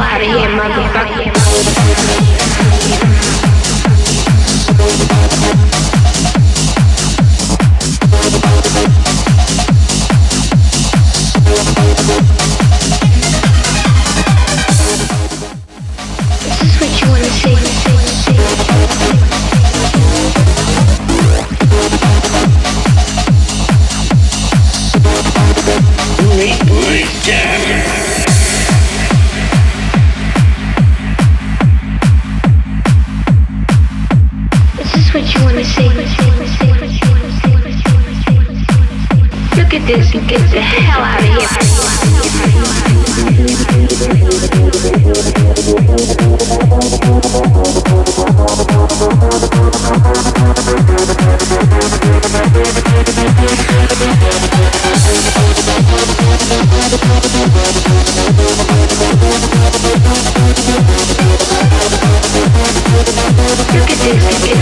hell. This is what you wanna see. that you wanna see. Look at this and get the hell out of here. Look at this